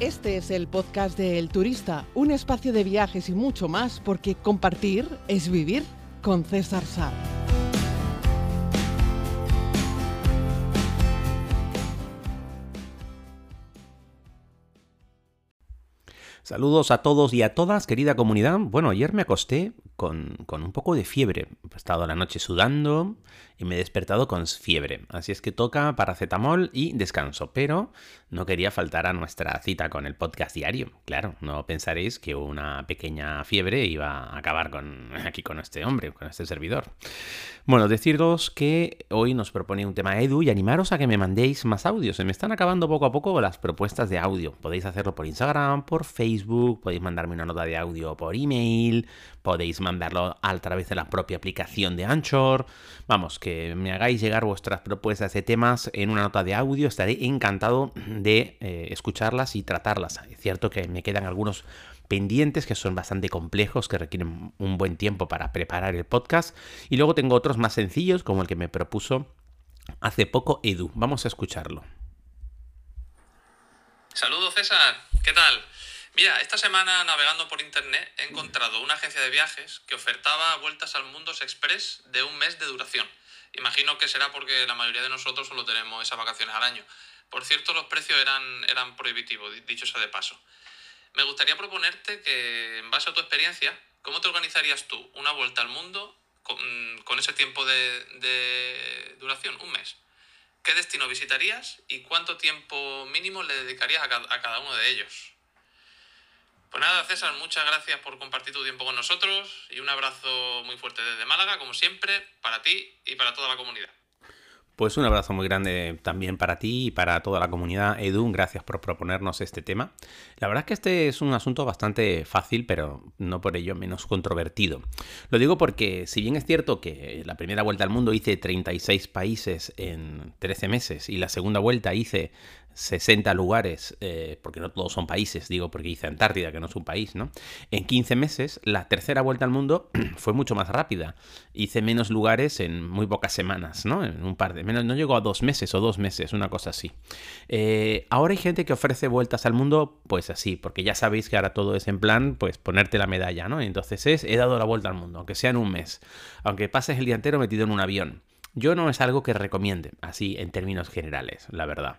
Este es el podcast de El Turista, un espacio de viajes y mucho más, porque compartir es vivir con César Sá. Saludos a todos y a todas, querida comunidad. Bueno, ayer me acosté con, con, un poco de fiebre. He estado la noche sudando y me he despertado con fiebre. Así es que toca paracetamol y descanso. Pero no quería faltar a nuestra cita con el podcast diario. Claro, no pensaréis que una pequeña fiebre iba a acabar con, aquí con este hombre, con este servidor. Bueno, deciros que hoy nos propone un tema Edu y animaros a que me mandéis más audios. Se me están acabando poco a poco las propuestas de audio. Podéis hacerlo por Instagram, por Facebook, podéis mandarme una nota de audio por email, podéis mandarlo a través de la propia aplicación de Anchor. Vamos, que me hagáis llegar vuestras propuestas de temas en una nota de audio. Estaré encantado de eh, escucharlas y tratarlas. Es cierto que me quedan algunos pendientes que son bastante complejos, que requieren un buen tiempo para preparar el podcast. Y luego tengo otros más sencillos, como el que me propuso hace poco Edu. Vamos a escucharlo. Saludos César, ¿qué tal? Mira, esta semana navegando por internet he encontrado una agencia de viajes que ofertaba vueltas al mundo express de un mes de duración. Imagino que será porque la mayoría de nosotros solo tenemos esas vacaciones al año. Por cierto, los precios eran, eran prohibitivos, dicho sea de paso. Me gustaría proponerte que, en base a tu experiencia, ¿cómo te organizarías tú una vuelta al mundo con, ese tiempo de, de, duración, un mes? ¿Qué destino visitarías y cuánto tiempo mínimo le dedicarías a cada, a cada uno de ellos? Pues nada, César, muchas gracias por compartir tu tiempo con nosotros y un abrazo muy fuerte desde Málaga, como siempre, para ti y para toda la comunidad. Pues un abrazo muy grande también para ti y para toda la comunidad. Edu, gracias por proponernos este tema. La verdad es que este es un asunto bastante fácil, pero no por ello menos controvertido. Lo digo porque si bien es cierto que la primera vuelta al mundo hice 36 países en 13 meses y la segunda vuelta hice 60 lugares, eh, porque no todos son países, digo porque hice Antártida, que no es un país, ¿no? En 15 meses, la tercera vuelta al mundo fue mucho más rápida. Hice menos lugares en muy pocas semanas, ¿no? En un par de menos, no llegó a dos meses o dos meses, una cosa así. Eh, ahora hay gente que ofrece vueltas al mundo, pues así, porque ya sabéis que ahora todo es en plan, pues ponerte la medalla, ¿no? Entonces es, he dado la vuelta al mundo, aunque sea en un mes, aunque pases el día entero metido en un avión. Yo no es algo que recomiende, así en términos generales, la verdad.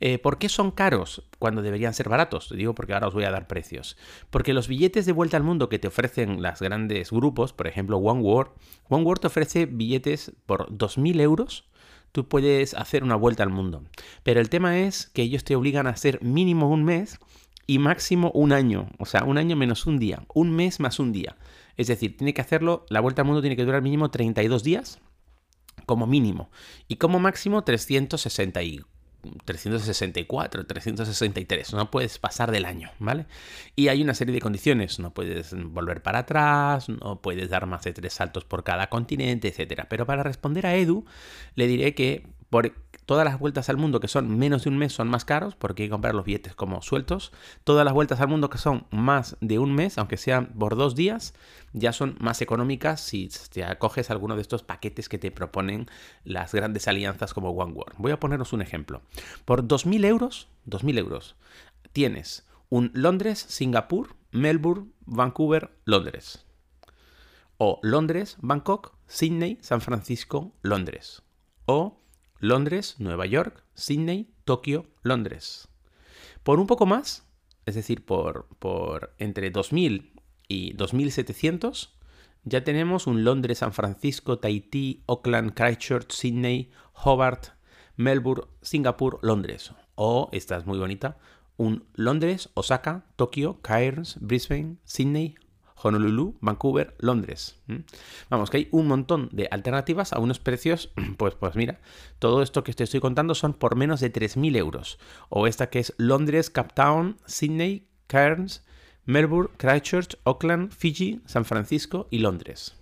Eh, ¿Por qué son caros cuando deberían ser baratos? Digo porque ahora os voy a dar precios. Porque los billetes de vuelta al mundo que te ofrecen las grandes grupos, por ejemplo One World, One World te ofrece billetes por 2.000 euros. Tú puedes hacer una vuelta al mundo. Pero el tema es que ellos te obligan a hacer mínimo un mes y máximo un año. O sea, un año menos un día. Un mes más un día. Es decir, tiene que hacerlo, la vuelta al mundo tiene que durar mínimo 32 días como mínimo. Y como máximo 360 364, 363. No puedes pasar del año, ¿vale? Y hay una serie de condiciones. No puedes volver para atrás, no puedes dar más de tres saltos por cada continente, etc. Pero para responder a Edu, le diré que por todas las vueltas al mundo que son menos de un mes son más caros porque hay que comprar los billetes como sueltos. Todas las vueltas al mundo que son más de un mes, aunque sean por dos días, ya son más económicas si te acoges alguno de estos paquetes que te proponen las grandes alianzas como One World. Voy a poneros un ejemplo. Por 2.000 euros, 2.000 euros, tienes un Londres, Singapur, Melbourne, Vancouver, Londres. O Londres, Bangkok, Sydney, San Francisco, Londres. O Londres, Nueva York, Sydney, Tokio, Londres. Por un poco más, es decir, por, por entre 2.000 y 2.700, ya tenemos un Londres, San Francisco, Tahití, Auckland, Christchurch, Sydney, Hobart, Melbourne, Singapur, Londres. O, esta es muy bonita, un Londres, Osaka, Tokio, Cairns, Brisbane, Sydney, Honolulu, Vancouver, Londres. Vamos, que hay un montón de alternativas a unos precios, pues, pues mira, todo esto que te estoy contando son por menos de 3.000 euros. O esta que es Londres, Cape Town, Sydney, Cairns, Melbourne, Christchurch, Auckland, Fiji, San Francisco y Londres.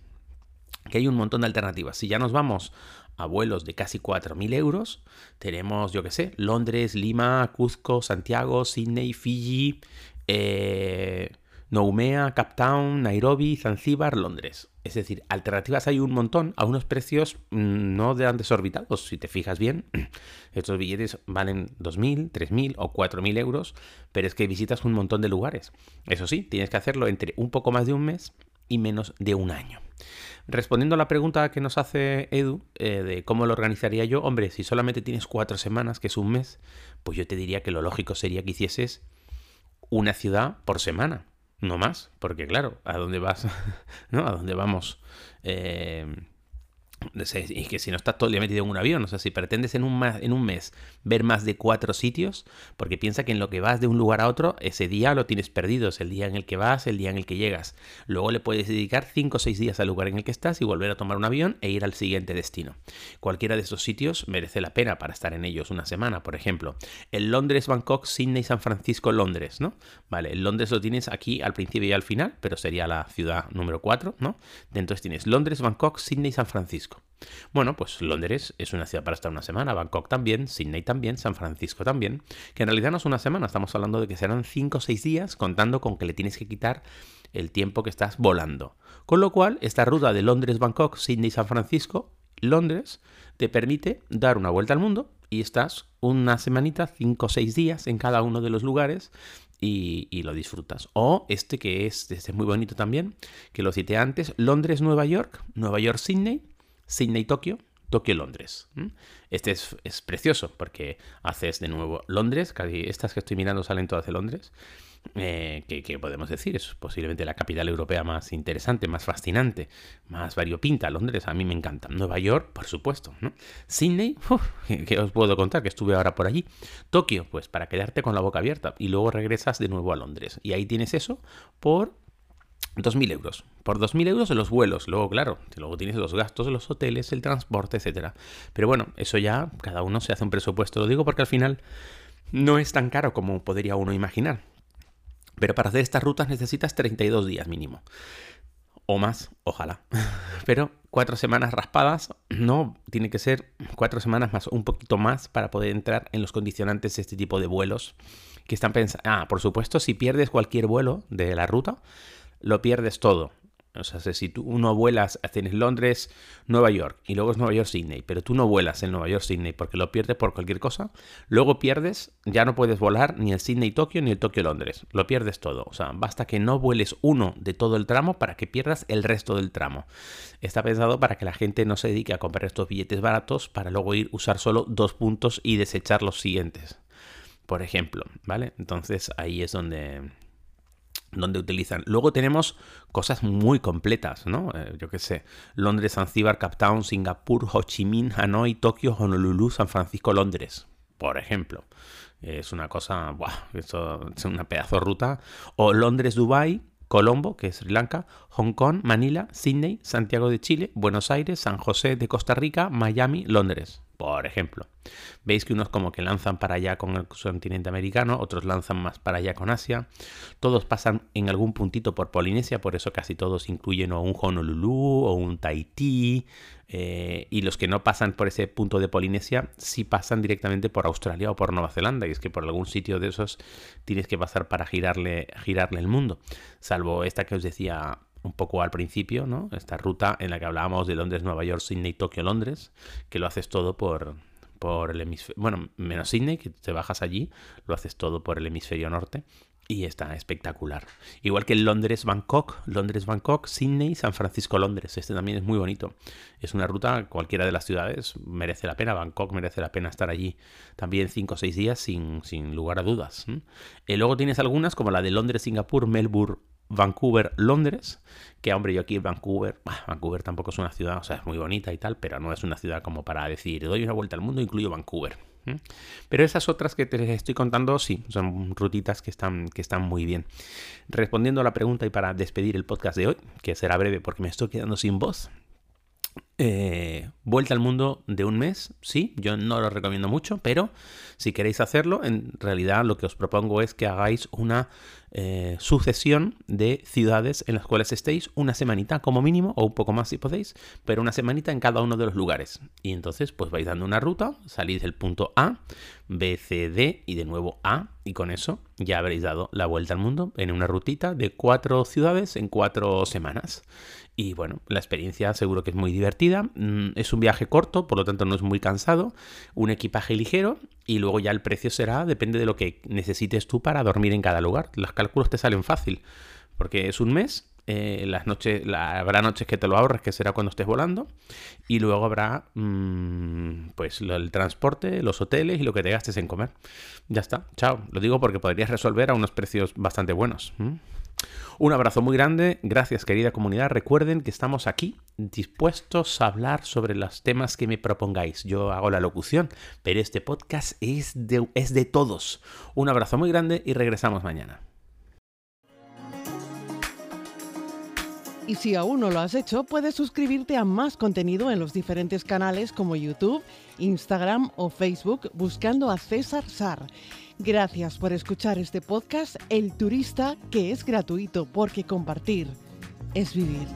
Que hay un montón de alternativas. Si ya nos vamos a vuelos de casi 4.000 euros, tenemos, yo qué sé, Londres, Lima, Cuzco, Santiago, Sydney, Fiji, eh, Noumea, Town, Nairobi, Zanzíbar, Londres. Es decir, alternativas hay un montón a unos precios mm, no de desorbitados. Si te fijas bien, estos billetes valen 2.000, 3.000 o 4.000 euros, pero es que visitas un montón de lugares. Eso sí, tienes que hacerlo entre un poco más de un mes y menos de un año. Respondiendo a la pregunta que nos hace Edu eh, de cómo lo organizaría yo, hombre, si solamente tienes cuatro semanas, que es un mes, pues yo te diría que lo lógico sería que hicieses una ciudad por semana no más, porque claro, ¿a dónde vas? ¿No? ¿A dónde vamos? Eh, y que si no estás todo el día metido en un avión, o sea, si pretendes en un, en un mes ver más de cuatro sitios, porque piensa que en lo que vas de un lugar a otro, ese día lo tienes perdido, es el día en el que vas, el día en el que llegas. Luego le puedes dedicar cinco o seis días al lugar en el que estás y volver a tomar un avión e ir al siguiente destino. Cualquiera de esos sitios merece la pena para estar en ellos una semana, por ejemplo. El Londres, Bangkok, Sydney, San Francisco, Londres, ¿no? Vale, el Londres lo tienes aquí al principio y al final, pero sería la ciudad número cuatro, ¿no? Entonces tienes Londres, Bangkok, Sydney, San Francisco. Bueno, pues Londres es una ciudad para estar una semana, Bangkok también, Sydney también, San Francisco también, que en realidad no es una semana, estamos hablando de que serán 5 o 6 días contando con que le tienes que quitar el tiempo que estás volando. Con lo cual, esta ruta de Londres, Bangkok, Sydney, San Francisco, Londres, te permite dar una vuelta al mundo y estás una semanita, 5 o 6 días en cada uno de los lugares y, lo disfrutas. O este que es, este es muy bonito también, que lo cité antes, Londres, Nueva York, Nueva York, Sydney, Sydney, Tokio, Tokio, Londres. Este es, precioso porque haces de nuevo Londres, estas que estoy mirando salen todas de Londres. Eh, que, podemos decir es posiblemente la capital europea más interesante, más fascinante, más variopinta. Londres a mí me encanta. Nueva York, por supuesto. ¿no? Sydney, que os puedo contar que estuve ahora por allí. Tokio, pues para quedarte con la boca abierta y luego regresas de nuevo a Londres. Y ahí tienes eso por 2.000 euros. Por 2.000 euros los vuelos. Luego, claro, luego tienes los gastos de los hoteles, el transporte, etc. Pero bueno, eso ya cada uno se hace un presupuesto. Lo digo porque al final no es tan caro como podría uno imaginar. Pero para hacer estas rutas necesitas 32 días mínimo. O más, ojalá. Pero cuatro semanas raspadas, no, tiene que ser cuatro semanas más, un poquito más para poder entrar en los condicionantes de este tipo de vuelos que están pensando. Ah, por supuesto, si pierdes cualquier vuelo de la ruta, lo pierdes todo. O sea, si tú uno vuelas, tienes Londres, Nueva York y luego es Nueva York, Sydney, pero tú no vuelas en Nueva York, Sydney porque lo pierdes por cualquier cosa, luego pierdes, ya no puedes volar ni el Sydney, Tokio ni el Tokio, Londres. Lo pierdes todo. O sea, basta que no vueles uno de todo el tramo para que pierdas el resto del tramo. Está pensado para que la gente no se dedique a comprar estos billetes baratos para luego ir usar solo dos puntos y desechar los siguientes. Por ejemplo, ¿vale? Entonces ahí es donde donde utilizan. Luego tenemos cosas muy completas, ¿no? Eh, yo qué sé, Londres, Zanzíbar, Cape Town, Singapur, Ho Chi Minh, Hanoi, Tokio, Honolulu, San Francisco, Londres, por ejemplo. Es una cosa, ¡buah! Eso es una pedazo ruta. O Londres, Dubai, Colombo, que es Sri Lanka, Hong Kong, Manila, Sydney, Santiago de Chile, Buenos Aires, San José de Costa Rica, Miami, Londres por ejemplo. Veis que unos como que lanzan para allá con el continente americano, otros lanzan más para allá con Asia. Todos pasan en algún puntito por Polinesia, por eso casi todos incluyen o un Honolulu o un Tahití. Eh, y los que no pasan por ese punto de Polinesia, sí pasan directamente por Australia o por Nueva Zelanda. Y es que por algún sitio de esos tienes que pasar para girarle, girarle el mundo. Salvo esta que os decía un poco al principio, ¿no? Esta ruta en la que hablábamos de Londres, Nueva York, Sydney, Tokio, Londres, que lo haces todo por, por el hemisferio, bueno, menos Sydney, que te bajas allí, lo haces todo por el hemisferio norte y está espectacular. Igual que Londres, Bangkok, Londres, Bangkok, Sydney, San Francisco, Londres. Este también es muy bonito. Es una ruta, cualquiera de las ciudades merece la pena. Bangkok merece la pena estar allí también 5 o 6 días sin, sin lugar a dudas. Y eh, luego tienes algunas como la de Londres, Singapur, Melbourne, Vancouver, Londres, que hombre, yo aquí Vancouver, Vancouver tampoco es una ciudad, o sea, es muy bonita y tal, pero no es una ciudad como para decir, doy una vuelta al mundo, incluyo Vancouver. Pero esas otras que te estoy contando, sí, son rutitas que están, que están muy bien. Respondiendo a la pregunta y para despedir el podcast de hoy, que será breve porque me estoy quedando sin voz, Eh, vuelta al mundo de un mes, sí, yo no lo recomiendo mucho, pero si queréis hacerlo, en realidad lo que os propongo es que hagáis una eh, sucesión de ciudades en las cuales estéis una semanita como mínimo, o un poco más si podéis, pero una semanita en cada uno de los lugares. Y entonces pues vais dando una ruta, salís del punto A, B, C, D y de nuevo A, y con eso ya habréis dado la vuelta al mundo en una rutita de cuatro ciudades en cuatro semanas. Y bueno, la experiencia seguro que es muy divertida. Mm, es un viaje corto, por lo tanto no es muy cansado. Un equipaje ligero y luego ya el precio será, depende de lo que necesites tú para dormir en cada lugar. Los cálculos te salen fácil, porque es un mes. Eh, las noches, habrá noches que te lo ahorres, que será cuando estés volando, y luego habrá mm, pues el transporte, los hoteles y lo que te gastes en comer. Ya está, chao. Lo digo porque podrías resolver a unos precios bastante buenos. Un abrazo muy grande, gracias querida comunidad. Recuerden que estamos aquí dispuestos a hablar sobre los temas que me propongáis. Yo hago la locución, pero este podcast es de, es de todos. Un abrazo muy grande y regresamos mañana. Y si aún no lo has hecho, puedes suscribirte a más contenido en los diferentes canales como YouTube, Instagram o Facebook buscando a César Sar. Gracias por escuchar este podcast El Turista, que es gratuito porque compartir es vivir.